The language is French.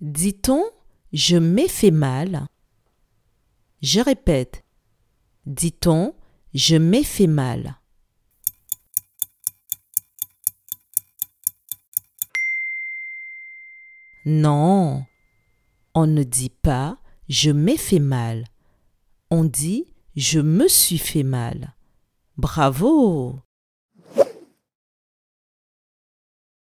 Dit-on je m'ai fait mal? Je répète. Dit-on je m'ai fait mal Non, on ne dit pas je m'ai fait mal. On dit je me suis fait mal. Bravo